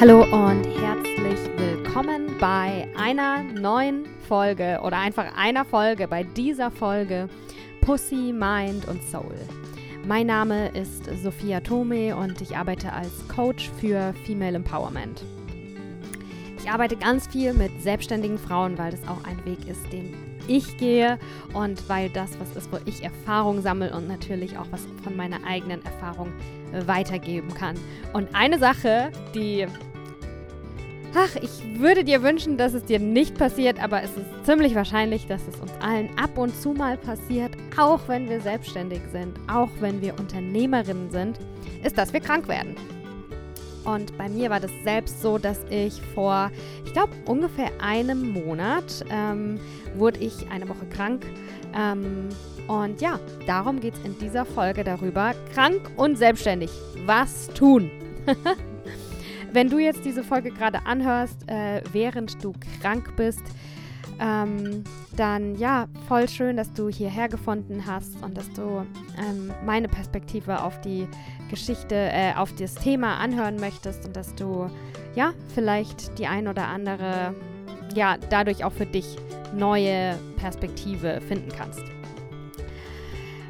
Hallo und herzlich willkommen bei einer neuen Folge oder einfach einer Folge, bei dieser Folge Pussy, Mind und Soul. Mein Name ist Sophia Tome und ich arbeite als Coach für Female Empowerment. Ich arbeite ganz viel mit selbstständigen Frauen, weil das auch ein Weg ist, den ich gehe und weil das was ist, wo ich Erfahrung sammle und natürlich auch was von meiner eigenen Erfahrung weitergeben kann. Und eine Sache, die Ach, ich würde dir wünschen, dass es dir nicht passiert, aber es ist ziemlich wahrscheinlich, dass es uns allen ab und zu mal passiert, auch wenn wir selbstständig sind, auch wenn wir Unternehmerinnen sind, ist, dass wir krank werden. Und bei mir war das selbst so, dass ich vor, ich glaube, ungefähr einem Monat ähm, wurde ich eine Woche krank. Ähm, und ja, darum geht es in dieser Folge darüber, krank und selbstständig. Was tun? Wenn du jetzt diese Folge gerade anhörst, äh, während du krank bist, ähm, dann ja, voll schön, dass du hierher gefunden hast und dass du ähm, meine Perspektive auf die Geschichte, äh, auf das Thema anhören möchtest und dass du ja vielleicht die ein oder andere, ja, dadurch auch für dich neue Perspektive finden kannst.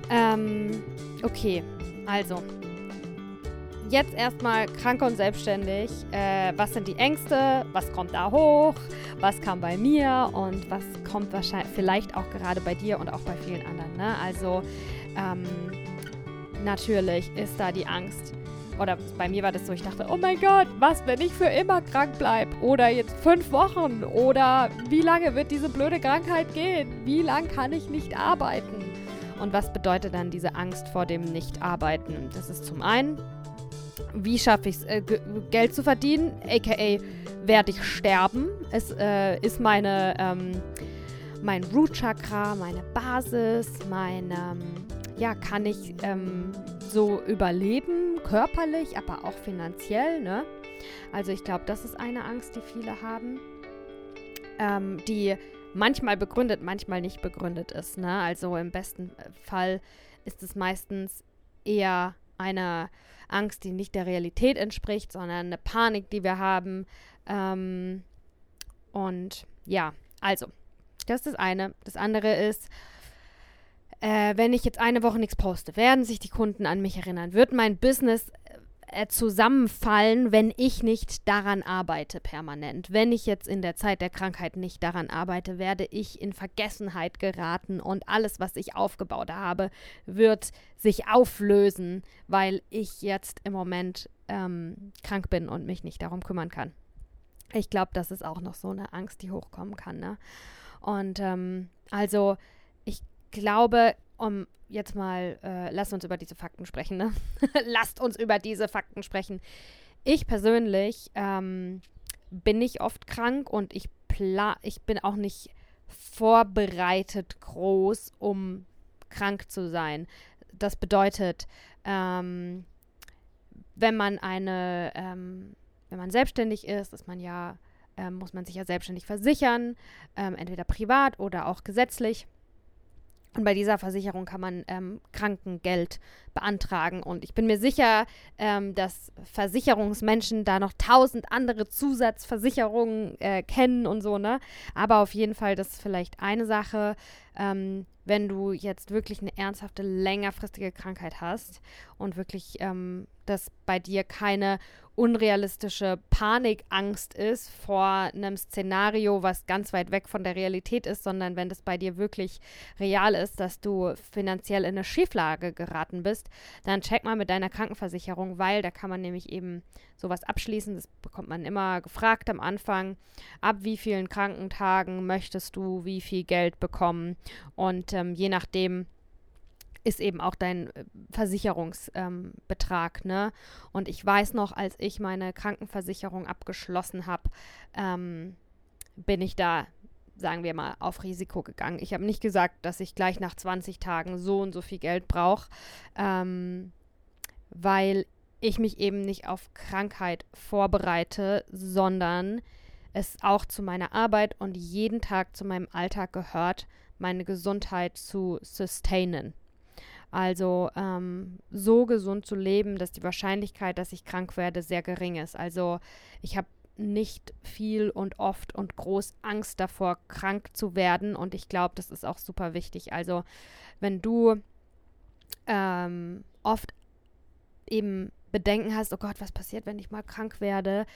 Ähm, okay, also jetzt erstmal krank und selbstständig. Äh, was sind die Ängste? Was kommt da hoch? Was kam bei mir? Und was kommt wahrscheinlich vielleicht auch gerade bei dir und auch bei vielen anderen? Ne? Also ähm, natürlich ist da die Angst. Oder bei mir war das so, ich dachte, oh mein Gott, was, wenn ich für immer krank bleibe? Oder jetzt fünf Wochen? Oder wie lange wird diese blöde Krankheit gehen? Wie lange kann ich nicht arbeiten? Und was bedeutet dann diese Angst vor dem Nicht-Arbeiten? Das ist zum einen wie schaffe ich es, äh, Geld zu verdienen, aka werde ich sterben. Es äh, ist meine, ähm, mein Root Chakra, meine Basis, mein, ähm, ja, kann ich ähm, so überleben, körperlich, aber auch finanziell, ne? Also ich glaube, das ist eine Angst, die viele haben, ähm, die manchmal begründet, manchmal nicht begründet ist, ne? Also im besten Fall ist es meistens eher eine Angst, die nicht der Realität entspricht, sondern eine Panik, die wir haben. Ähm, und ja, also, das ist das eine. Das andere ist, äh, wenn ich jetzt eine Woche nichts poste, werden sich die Kunden an mich erinnern? Wird mein Business äh, zusammenfallen, wenn ich nicht daran arbeite permanent. Wenn ich jetzt in der Zeit der Krankheit nicht daran arbeite, werde ich in Vergessenheit geraten und alles, was ich aufgebaut habe, wird sich auflösen, weil ich jetzt im Moment ähm, krank bin und mich nicht darum kümmern kann. Ich glaube, das ist auch noch so eine Angst, die hochkommen kann. Ne? Und ähm, also glaube, um jetzt mal, äh, lasst uns über diese Fakten sprechen, ne? lasst uns über diese Fakten sprechen. Ich persönlich ähm, bin nicht oft krank und ich, pla ich bin auch nicht vorbereitet groß, um krank zu sein. Das bedeutet, ähm, wenn man eine, ähm, wenn man selbstständig ist, ist man ja, ähm, muss man sich ja selbstständig versichern, ähm, entweder privat oder auch gesetzlich. Und bei dieser Versicherung kann man ähm, Krankengeld beantragen. Und ich bin mir sicher, ähm, dass Versicherungsmenschen da noch tausend andere Zusatzversicherungen äh, kennen und so, ne? Aber auf jeden Fall, das ist vielleicht eine Sache, ähm, wenn du jetzt wirklich eine ernsthafte, längerfristige Krankheit hast und wirklich, ähm, dass bei dir keine unrealistische Panikangst ist vor einem Szenario, was ganz weit weg von der Realität ist, sondern wenn das bei dir wirklich real ist, dass du finanziell in eine Schieflage geraten bist, dann check mal mit deiner Krankenversicherung, weil da kann man nämlich eben sowas abschließen. Das bekommt man immer gefragt am Anfang. Ab wie vielen Krankentagen möchtest du wie viel Geld bekommen? Und ähm, je nachdem, ist eben auch dein äh, Versicherungsbetrag, ähm, ne? Und ich weiß noch, als ich meine Krankenversicherung abgeschlossen habe, ähm, bin ich da, sagen wir mal, auf Risiko gegangen. Ich habe nicht gesagt, dass ich gleich nach 20 Tagen so und so viel Geld brauche, ähm, weil ich mich eben nicht auf Krankheit vorbereite, sondern es auch zu meiner Arbeit und jeden Tag zu meinem Alltag gehört, meine Gesundheit zu sustainen. Also ähm, so gesund zu leben, dass die Wahrscheinlichkeit, dass ich krank werde, sehr gering ist. Also ich habe nicht viel und oft und groß Angst davor, krank zu werden. Und ich glaube, das ist auch super wichtig. Also wenn du ähm, oft eben Bedenken hast, oh Gott, was passiert, wenn ich mal krank werde,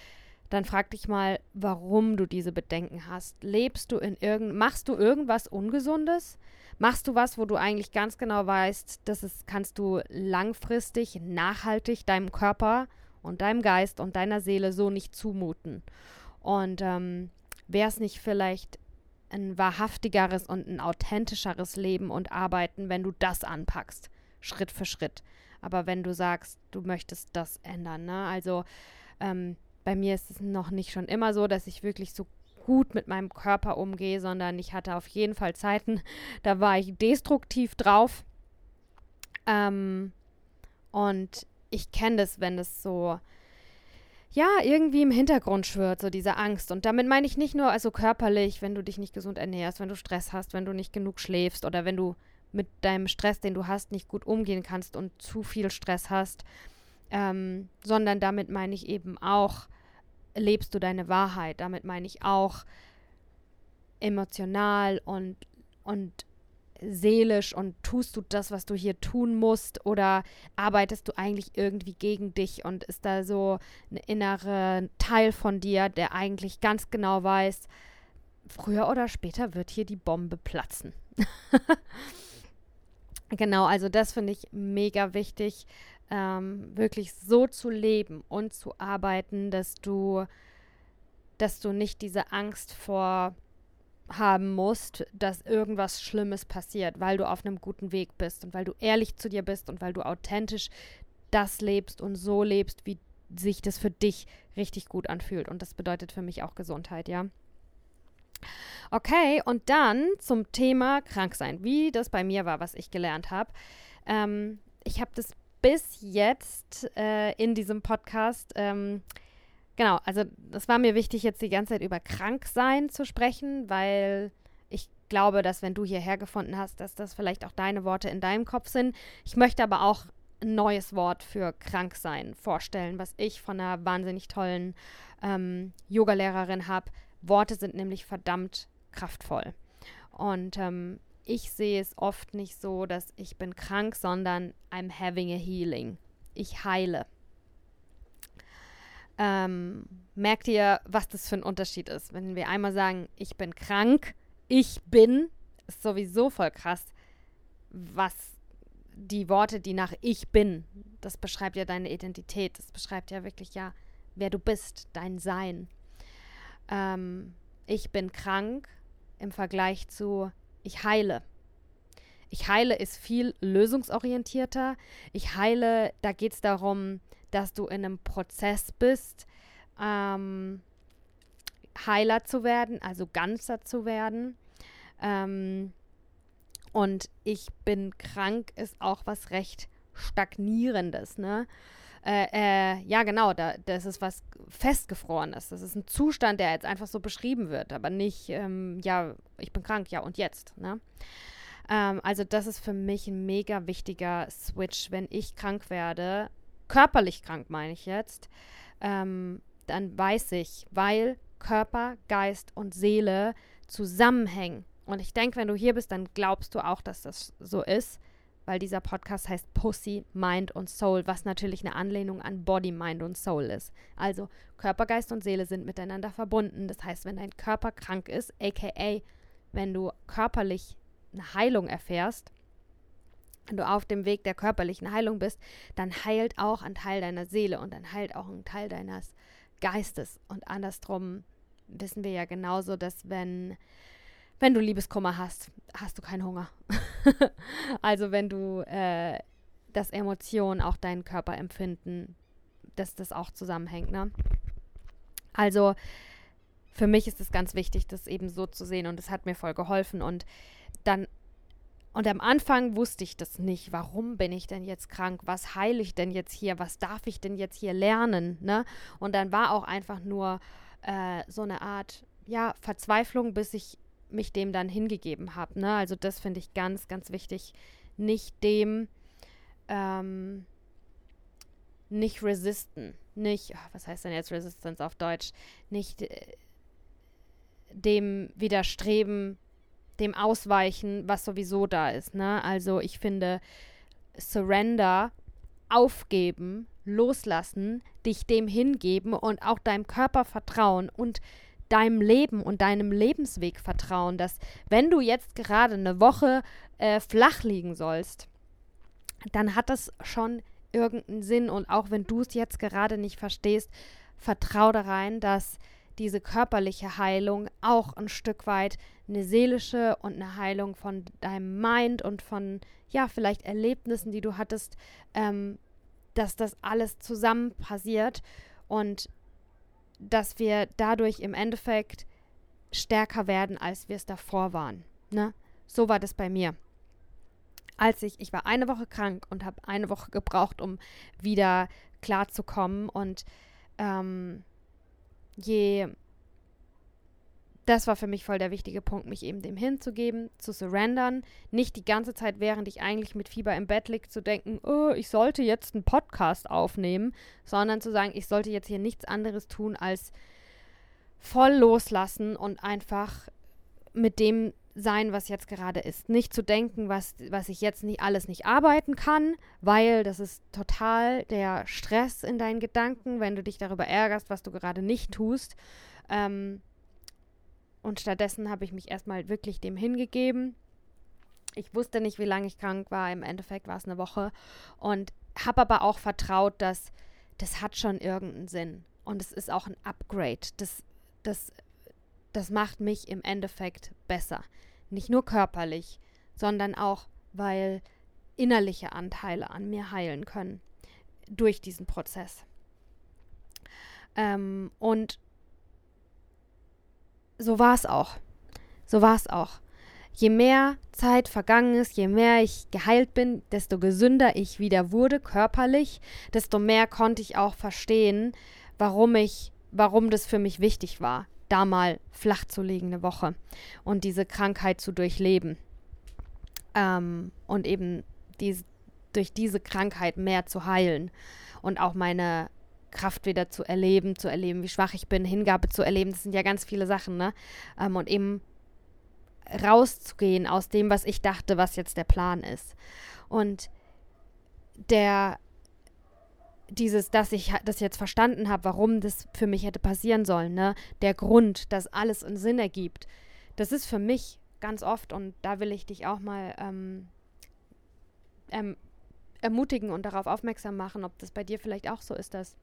dann frag dich mal, warum du diese Bedenken hast. Lebst du in irgend, machst du irgendwas Ungesundes? Machst du was, wo du eigentlich ganz genau weißt, das ist, kannst du langfristig, nachhaltig deinem Körper und deinem Geist und deiner Seele so nicht zumuten? Und ähm, wäre es nicht vielleicht ein wahrhaftigeres und ein authentischeres Leben und Arbeiten, wenn du das anpackst, Schritt für Schritt? Aber wenn du sagst, du möchtest das ändern, ne? Also ähm, bei mir ist es noch nicht schon immer so, dass ich wirklich so gut mit meinem Körper umgehe, sondern ich hatte auf jeden Fall Zeiten, da war ich destruktiv drauf. Ähm, und ich kenne das, wenn es so, ja, irgendwie im Hintergrund schwirrt, so diese Angst. Und damit meine ich nicht nur also körperlich, wenn du dich nicht gesund ernährst, wenn du Stress hast, wenn du nicht genug schläfst oder wenn du mit deinem Stress, den du hast, nicht gut umgehen kannst und zu viel Stress hast, ähm, sondern damit meine ich eben auch, lebst du deine Wahrheit. Damit meine ich auch emotional und, und seelisch und tust du das, was du hier tun musst oder arbeitest du eigentlich irgendwie gegen dich und ist da so ein innerer Teil von dir, der eigentlich ganz genau weiß, früher oder später wird hier die Bombe platzen. genau, also das finde ich mega wichtig, ähm, wirklich so zu leben und zu arbeiten, dass du, dass du nicht diese Angst vor haben musst, dass irgendwas Schlimmes passiert, weil du auf einem guten Weg bist und weil du ehrlich zu dir bist und weil du authentisch das lebst und so lebst, wie sich das für dich richtig gut anfühlt. Und das bedeutet für mich auch Gesundheit, ja. Okay, und dann zum Thema Kranksein, wie das bei mir war, was ich gelernt habe. Ähm, ich habe das bis jetzt äh, in diesem Podcast, ähm, genau, also es war mir wichtig, jetzt die ganze Zeit über Kranksein zu sprechen, weil ich glaube, dass wenn du hierher gefunden hast, dass das vielleicht auch deine Worte in deinem Kopf sind. Ich möchte aber auch ein neues Wort für Kranksein vorstellen, was ich von einer wahnsinnig tollen ähm, Yogalehrerin habe. Worte sind nämlich verdammt kraftvoll. Und ähm, ich sehe es oft nicht so, dass ich bin krank, sondern I'm having a healing. Ich heile. Ähm, merkt ihr, was das für ein Unterschied ist? Wenn wir einmal sagen, ich bin krank, ich bin, ist sowieso voll krass, was die Worte, die nach ich bin, das beschreibt ja deine Identität, das beschreibt ja wirklich ja, wer du bist, dein Sein. Ähm, ich bin krank im Vergleich zu ich heile. Ich heile ist viel lösungsorientierter. Ich heile, da geht es darum, dass du in einem Prozess bist, ähm, heiler zu werden, also ganzer zu werden. Ähm, und ich bin krank ist auch was recht stagnierendes, ne? Äh, äh, ja, genau, da, das ist was Festgefrorenes. Das ist ein Zustand, der jetzt einfach so beschrieben wird, aber nicht, ähm, ja, ich bin krank, ja, und jetzt, ne? Ähm, also, das ist für mich ein mega wichtiger Switch, wenn ich krank werde, körperlich krank meine ich jetzt, ähm, dann weiß ich, weil Körper, Geist und Seele zusammenhängen. Und ich denke, wenn du hier bist, dann glaubst du auch, dass das so ist weil dieser Podcast heißt Pussy, Mind und Soul, was natürlich eine Anlehnung an Body, Mind und Soul ist. Also Körper, Geist und Seele sind miteinander verbunden. Das heißt, wenn dein Körper krank ist, aka wenn du körperlich eine Heilung erfährst, wenn du auf dem Weg der körperlichen Heilung bist, dann heilt auch ein Teil deiner Seele und dann heilt auch ein Teil deines Geistes. Und andersrum wissen wir ja genauso, dass wenn wenn du Liebeskummer hast, hast du keinen Hunger. also wenn du äh, das Emotionen auch deinen Körper empfinden, dass das auch zusammenhängt. Ne? Also für mich ist es ganz wichtig, das eben so zu sehen und es hat mir voll geholfen und dann und am Anfang wusste ich das nicht. Warum bin ich denn jetzt krank? Was heile ich denn jetzt hier? Was darf ich denn jetzt hier lernen? Ne? Und dann war auch einfach nur äh, so eine Art, ja, Verzweiflung, bis ich mich dem dann hingegeben habe. Ne? Also das finde ich ganz, ganz wichtig. Nicht dem ähm, nicht resisten, nicht, ach, was heißt denn jetzt Resistance auf Deutsch, nicht äh, dem widerstreben, dem ausweichen, was sowieso da ist. Ne? Also ich finde, Surrender, aufgeben, loslassen, dich dem hingeben und auch deinem Körper vertrauen und deinem Leben und deinem Lebensweg vertrauen, dass wenn du jetzt gerade eine Woche äh, flach liegen sollst, dann hat das schon irgendeinen Sinn. Und auch wenn du es jetzt gerade nicht verstehst, vertrau da rein, dass diese körperliche Heilung auch ein Stück weit eine seelische und eine Heilung von deinem Mind und von, ja, vielleicht Erlebnissen, die du hattest, ähm, dass das alles zusammen passiert. Und dass wir dadurch im Endeffekt stärker werden, als wir es davor waren. Ne? So war das bei mir. Als ich, ich war eine Woche krank und habe eine Woche gebraucht, um wieder klarzukommen. Und ähm, je das war für mich voll der wichtige Punkt, mich eben dem hinzugeben, zu surrendern, nicht die ganze Zeit, während ich eigentlich mit Fieber im Bett liege, zu denken, oh, ich sollte jetzt einen Podcast aufnehmen, sondern zu sagen, ich sollte jetzt hier nichts anderes tun, als voll loslassen und einfach mit dem sein, was jetzt gerade ist. Nicht zu denken, was, was ich jetzt nicht alles nicht arbeiten kann, weil das ist total der Stress in deinen Gedanken, wenn du dich darüber ärgerst, was du gerade nicht tust. Ähm, und stattdessen habe ich mich erstmal wirklich dem hingegeben. Ich wusste nicht, wie lange ich krank war. Im Endeffekt war es eine Woche. Und habe aber auch vertraut, dass das hat schon irgendeinen Sinn. Und es ist auch ein Upgrade. Das, das, das macht mich im Endeffekt besser. Nicht nur körperlich, sondern auch, weil innerliche Anteile an mir heilen können durch diesen Prozess. Ähm, und so war es auch. So war es auch. Je mehr Zeit vergangen ist, je mehr ich geheilt bin, desto gesünder ich wieder wurde körperlich, desto mehr konnte ich auch verstehen, warum ich, warum das für mich wichtig war, da mal flach zu liegen eine Woche und diese Krankheit zu durchleben ähm, und eben die, durch diese Krankheit mehr zu heilen und auch meine Kraft wieder zu erleben, zu erleben, wie schwach ich bin, Hingabe zu erleben. Das sind ja ganz viele Sachen, ne? Ähm, und eben rauszugehen aus dem, was ich dachte, was jetzt der Plan ist. Und der dieses, dass ich das jetzt verstanden habe, warum das für mich hätte passieren sollen, ne? Der Grund, dass alles einen Sinn ergibt. Das ist für mich ganz oft, und da will ich dich auch mal ähm, ähm, ermutigen und darauf aufmerksam machen, ob das bei dir vielleicht auch so ist, dass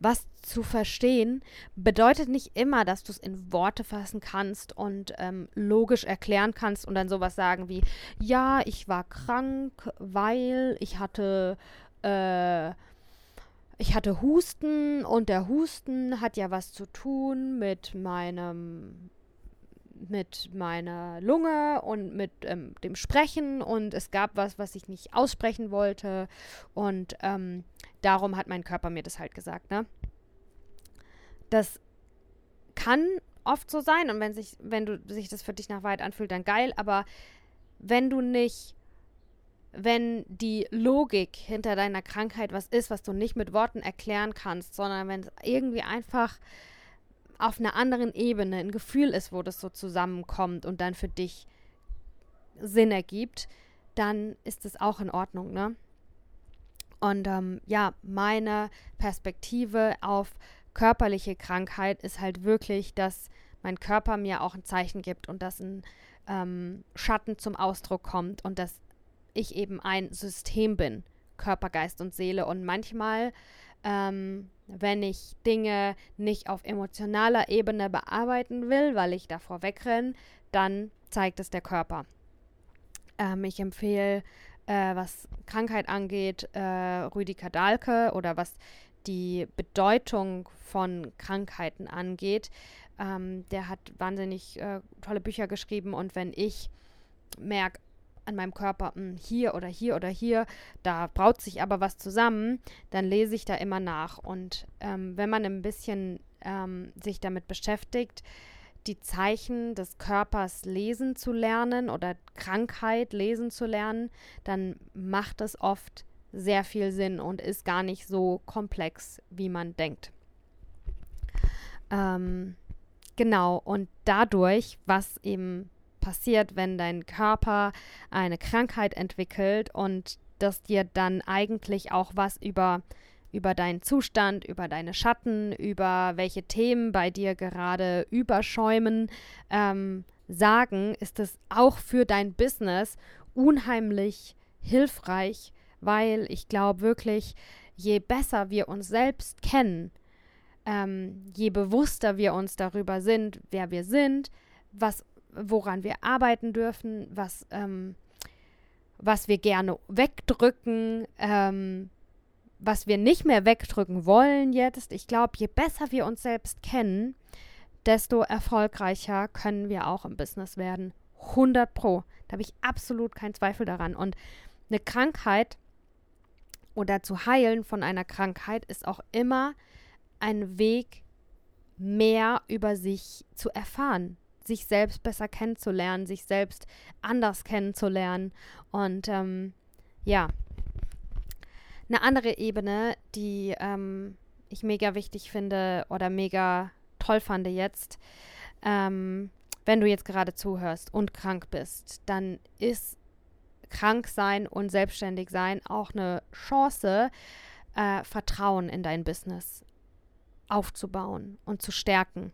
was zu verstehen bedeutet nicht immer, dass du es in Worte fassen kannst und ähm, logisch erklären kannst und dann sowas sagen wie, ja, ich war krank, weil ich hatte, äh, ich hatte Husten und der Husten hat ja was zu tun mit meinem mit meiner Lunge und mit ähm, dem Sprechen und es gab was, was ich nicht aussprechen wollte und ähm, darum hat mein Körper mir das halt gesagt, ne? Das kann oft so sein und wenn sich, wenn du sich das für dich nach weit anfühlt, dann geil, aber wenn du nicht, wenn die Logik hinter deiner Krankheit was ist, was du nicht mit Worten erklären kannst, sondern wenn es irgendwie einfach auf einer anderen Ebene ein Gefühl ist, wo das so zusammenkommt und dann für dich Sinn ergibt, dann ist es auch in Ordnung, ne? Und ähm, ja, meine Perspektive auf körperliche Krankheit ist halt wirklich, dass mein Körper mir auch ein Zeichen gibt und dass ein ähm, Schatten zum Ausdruck kommt und dass ich eben ein System bin, Körper, Geist und Seele. Und manchmal ähm, wenn ich Dinge nicht auf emotionaler Ebene bearbeiten will, weil ich davor wegrenne, dann zeigt es der Körper. Ähm, ich empfehle, äh, was Krankheit angeht, äh, Rüdiger Dahlke oder was die Bedeutung von Krankheiten angeht. Ähm, der hat wahnsinnig äh, tolle Bücher geschrieben und wenn ich merke, an meinem Körper, mh, hm, hier oder hier oder hier, da braut sich aber was zusammen, dann lese ich da immer nach. Und ähm, wenn man ein bisschen ähm, sich damit beschäftigt, die Zeichen des Körpers lesen zu lernen oder Krankheit lesen zu lernen, dann macht es oft sehr viel Sinn und ist gar nicht so komplex, wie man denkt. Ähm, genau, und dadurch, was eben passiert, wenn dein Körper eine Krankheit entwickelt und das dir dann eigentlich auch was über über deinen Zustand, über deine Schatten, über welche Themen bei dir gerade überschäumen, ähm, sagen, ist es auch für dein Business unheimlich hilfreich, weil ich glaube wirklich, je besser wir uns selbst kennen, ähm, je bewusster wir uns darüber sind, wer wir sind, was, woran wir arbeiten dürfen, was, ähm, was wir gerne wegdrücken, ähm, was wir nicht mehr wegdrücken wollen jetzt, ich glaube, je besser wir uns selbst kennen, desto erfolgreicher können wir auch im Business werden. 100 Pro. Da habe ich absolut keinen Zweifel daran. Und eine Krankheit oder zu heilen von einer Krankheit ist auch immer ein Weg, mehr über sich zu erfahren, sich selbst besser kennenzulernen, sich selbst anders kennenzulernen. Und ähm, ja, eine andere Ebene, die ähm, ich mega wichtig finde oder mega toll fand jetzt, ähm, wenn du jetzt gerade zuhörst und krank bist, dann ist krank sein und selbstständig sein auch eine Chance, äh, Vertrauen in dein Business aufzubauen und zu stärken.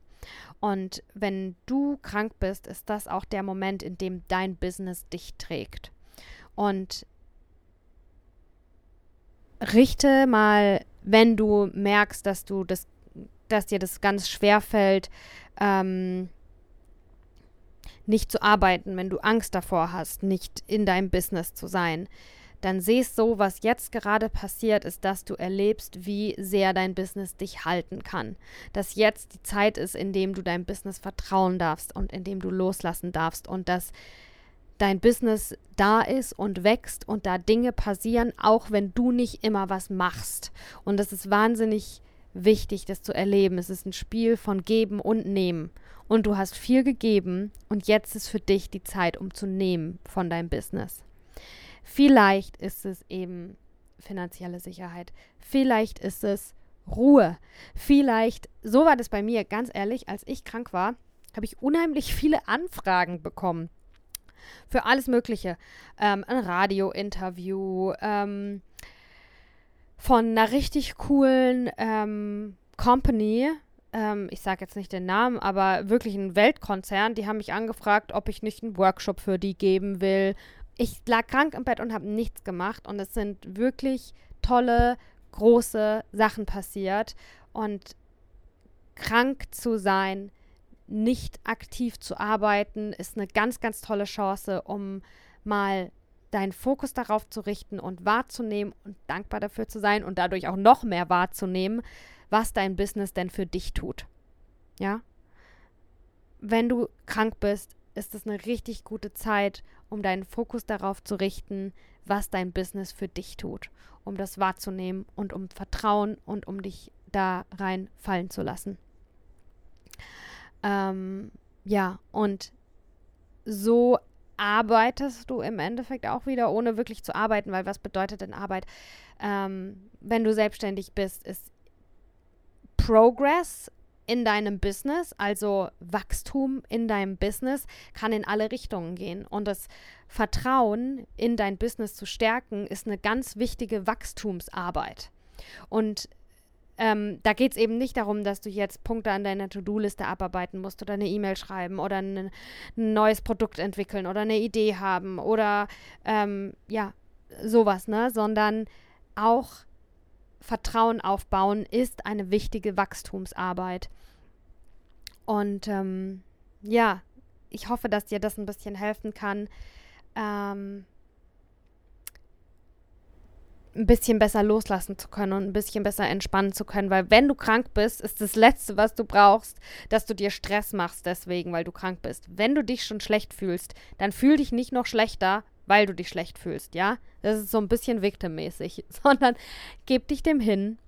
Und wenn du krank bist, ist das auch der Moment, in dem dein Business dich trägt. Und richte mal, wenn du merkst, dass du das, dass dir das ganz schwer fällt, ähm, nicht zu arbeiten, wenn du Angst davor hast, nicht in deinem Business zu sein, dann siehst so, was jetzt gerade passiert, ist, dass du erlebst, wie sehr dein Business dich halten kann. Dass jetzt die Zeit ist, in dem du deinem Business vertrauen darfst und in dem du loslassen darfst und dass dein Business da ist und wächst und da Dinge passieren, auch wenn du nicht immer was machst. Und das ist wahnsinnig wichtig, das zu erleben. Es ist ein Spiel von Geben und Nehmen. Und du hast viel gegeben und jetzt ist für dich die Zeit, um zu nehmen von deinem Business. Vielleicht ist es eben finanzielle Sicherheit. Vielleicht ist es Ruhe. Vielleicht, so war das bei mir, ganz ehrlich, als ich krank war, habe ich unheimlich viele Anfragen bekommen für alles Mögliche. Ähm, ein Radio-Interview, ähm, von einer richtig coolen ähm, Company, ähm, ich sage jetzt nicht den Namen, aber wirklich ein Weltkonzern, die haben mich angefragt, ob ich nicht einen Workshop für die geben will. Ich lag krank im Bett und habe nichts gemacht und es sind wirklich tolle, große Sachen passiert und krank zu sein nicht aktiv zu arbeiten, ist eine ganz, ganz tolle Chance, um mal deinen Fokus darauf zu richten und wahrzunehmen und dankbar dafür zu sein und dadurch auch noch mehr wahrzunehmen, was dein Business denn für dich tut. Ja? Wenn du krank bist, ist es eine richtig gute Zeit, um deinen Fokus darauf zu richten, was dein Business für dich tut, um das wahrzunehmen und um Vertrauen und um dich da reinfallen zu lassen. Ähm, ja, und so arbeitest du im Endeffekt auch wieder, ohne wirklich zu arbeiten, weil was bedeutet denn Arbeit? Ähm, wenn du selbstständig bist, ist Progress in deinem Business, also Wachstum in deinem Business, kann in alle Richtungen gehen. Und das Vertrauen in dein Business zu stärken, ist eine ganz wichtige Wachstumsarbeit. Und ähm, da geht es eben nicht darum, dass du jetzt Punkte an deiner To-Do-Liste abarbeiten musst oder eine E-Mail schreiben oder ein, ein, neues Produkt entwickeln oder eine Idee haben oder ähm, ja, sowas, ne? Sondern auch Vertrauen aufbauen ist eine wichtige Wachstumsarbeit. Und ähm, ja, ich hoffe, dass dir das ein bisschen helfen kann. Ähm, ein bisschen besser loslassen zu können und ein bisschen besser entspannen zu können. Weil wenn du krank bist, ist das Letzte, was du brauchst, dass du dir Stress machst deswegen, weil du krank bist. Wenn du dich schon schlecht fühlst, dann fühl dich nicht noch schlechter, weil du dich schlecht fühlst, ja? Das ist so ein bisschen victimmäßig, sondern gib dich dem hin.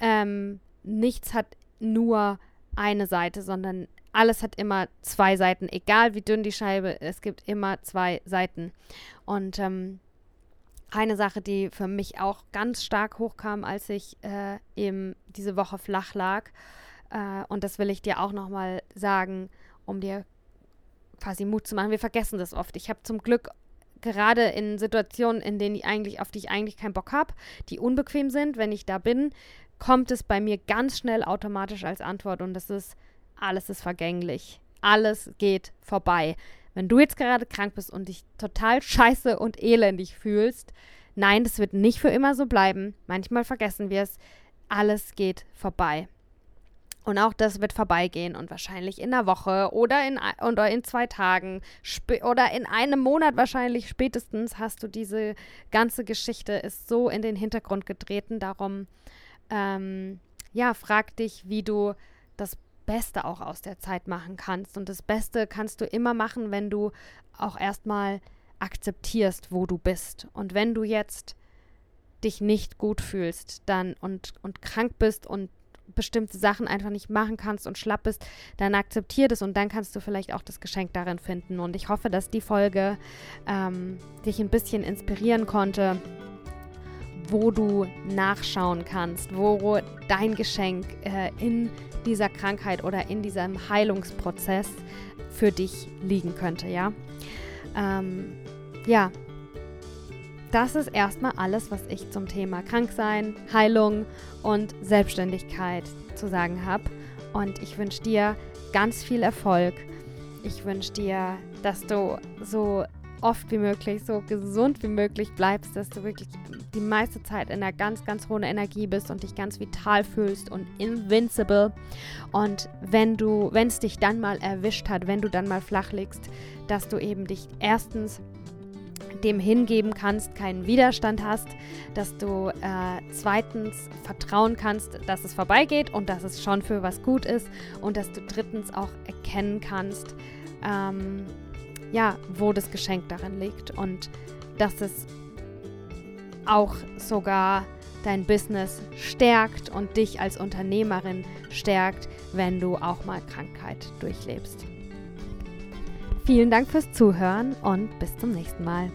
Ähm, nichts hat nur eine Seite, sondern alles hat immer zwei Seiten, egal wie dünn die Scheibe, es gibt immer zwei Seiten. Und ähm, eine Sache, die für mich auch ganz stark hochkam, als ich äh, eben diese Woche flach lag, äh, und das will ich dir auch nochmal sagen, um dir quasi Mut zu machen. Wir vergessen das oft. Ich habe zum Glück gerade in Situationen, in denen ich eigentlich, auf die ich eigentlich keinen Bock habe, die unbequem sind, wenn ich da bin, kommt es bei mir ganz schnell automatisch als Antwort und das ist, alles ist vergänglich. Alles geht vorbei. Wenn du jetzt gerade krank bist und dich total scheiße und elendig fühlst, nein, das wird nicht für immer so bleiben. Manchmal vergessen wir es. Alles geht vorbei. Und auch das wird vorbeigehen und wahrscheinlich in einer Woche oder in, oder in zwei Tagen oder in einem Monat wahrscheinlich spätestens hast du diese ganze Geschichte ist so in den Hintergrund getreten. Darum, ähm, ja, frag dich, wie du das Beste auch aus der Zeit machen kannst. Und das Beste kannst du immer machen, wenn du auch erstmal akzeptierst, wo du bist. Und wenn du jetzt dich nicht gut fühlst dann und, und krank bist und bestimmte Sachen einfach nicht machen kannst und schlapp bist, dann akzeptier das und dann kannst du vielleicht auch das Geschenk darin finden. Und ich hoffe, dass die Folge ähm, dich ein bisschen inspirieren konnte, wo du nachschauen kannst, wo dein Geschenk äh, in dieser Krankheit oder in diesem Heilungsprozess für dich liegen könnte, ja. Ähm, ja, das ist erstmal alles, was ich zum Thema Kranksein, Heilung und Selbstständigkeit zu sagen habe. Und ich wünsche dir ganz viel Erfolg. Ich wünsche dir, dass du so oft wie möglich, so gesund wie möglich bleibst, dass du wirklich die meiste Zeit in einer ganz, ganz hohen Energie bist und dich ganz vital fühlst und invincible. Und wenn du, wenn es dich dann mal erwischt hat, wenn du dann mal flach liegst, dass du eben dich erstens dem hingeben kannst, keinen Widerstand hast, dass du äh, zweitens vertrauen kannst, dass es vorbeigeht und dass es schon für was gut ist und dass du drittens auch erkennen kannst, ähm, ja, wo das Geschenk darin liegt und dass es auch sogar dein Business stärkt und dich als Unternehmerin stärkt, wenn du auch mal Krankheit durchlebst. Vielen Dank fürs Zuhören und bis zum nächsten Mal.